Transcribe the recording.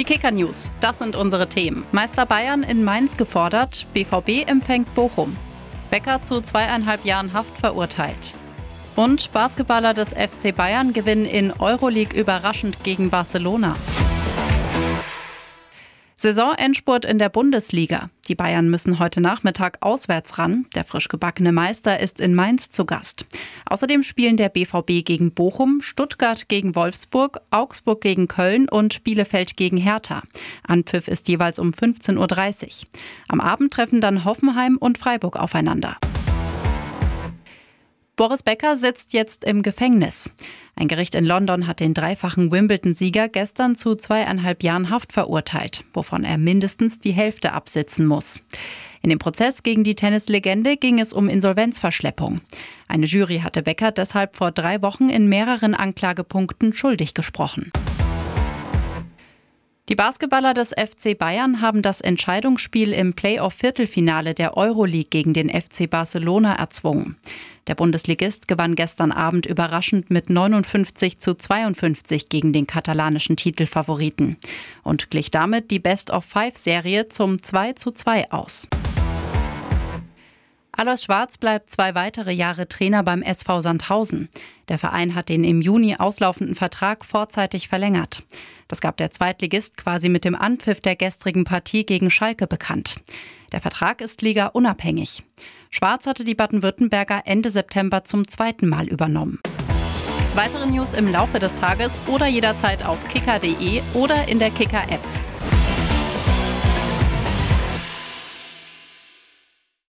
Die Kicker News, das sind unsere Themen. Meister Bayern in Mainz gefordert, BVB empfängt Bochum. Becker zu zweieinhalb Jahren Haft verurteilt. Und Basketballer des FC Bayern gewinnen in Euroleague überraschend gegen Barcelona. Saisonendspurt in der Bundesliga. Die Bayern müssen heute Nachmittag auswärts ran. Der frisch gebackene Meister ist in Mainz zu Gast. Außerdem spielen der BVB gegen Bochum, Stuttgart gegen Wolfsburg, Augsburg gegen Köln und Bielefeld gegen Hertha. Anpfiff ist jeweils um 15.30 Uhr. Am Abend treffen dann Hoffenheim und Freiburg aufeinander. Boris Becker sitzt jetzt im Gefängnis. Ein Gericht in London hat den dreifachen Wimbledon-Sieger gestern zu zweieinhalb Jahren Haft verurteilt, wovon er mindestens die Hälfte absitzen muss. In dem Prozess gegen die Tennislegende ging es um Insolvenzverschleppung. Eine Jury hatte Becker deshalb vor drei Wochen in mehreren Anklagepunkten schuldig gesprochen. Die Basketballer des FC Bayern haben das Entscheidungsspiel im Playoff-Viertelfinale der Euroleague gegen den FC Barcelona erzwungen. Der Bundesligist gewann gestern Abend überraschend mit 59 zu 52 gegen den katalanischen Titelfavoriten und glich damit die Best-of-Five-Serie zum 2 zu 2 aus. Alois Schwarz bleibt zwei weitere Jahre Trainer beim SV Sandhausen. Der Verein hat den im Juni auslaufenden Vertrag vorzeitig verlängert. Das gab der Zweitligist quasi mit dem Anpfiff der gestrigen Partie gegen Schalke bekannt. Der Vertrag ist Liga unabhängig. Schwarz hatte die Baden-Württemberger Ende September zum zweiten Mal übernommen. Weitere News im Laufe des Tages oder jederzeit auf kicker.de oder in der Kicker-App.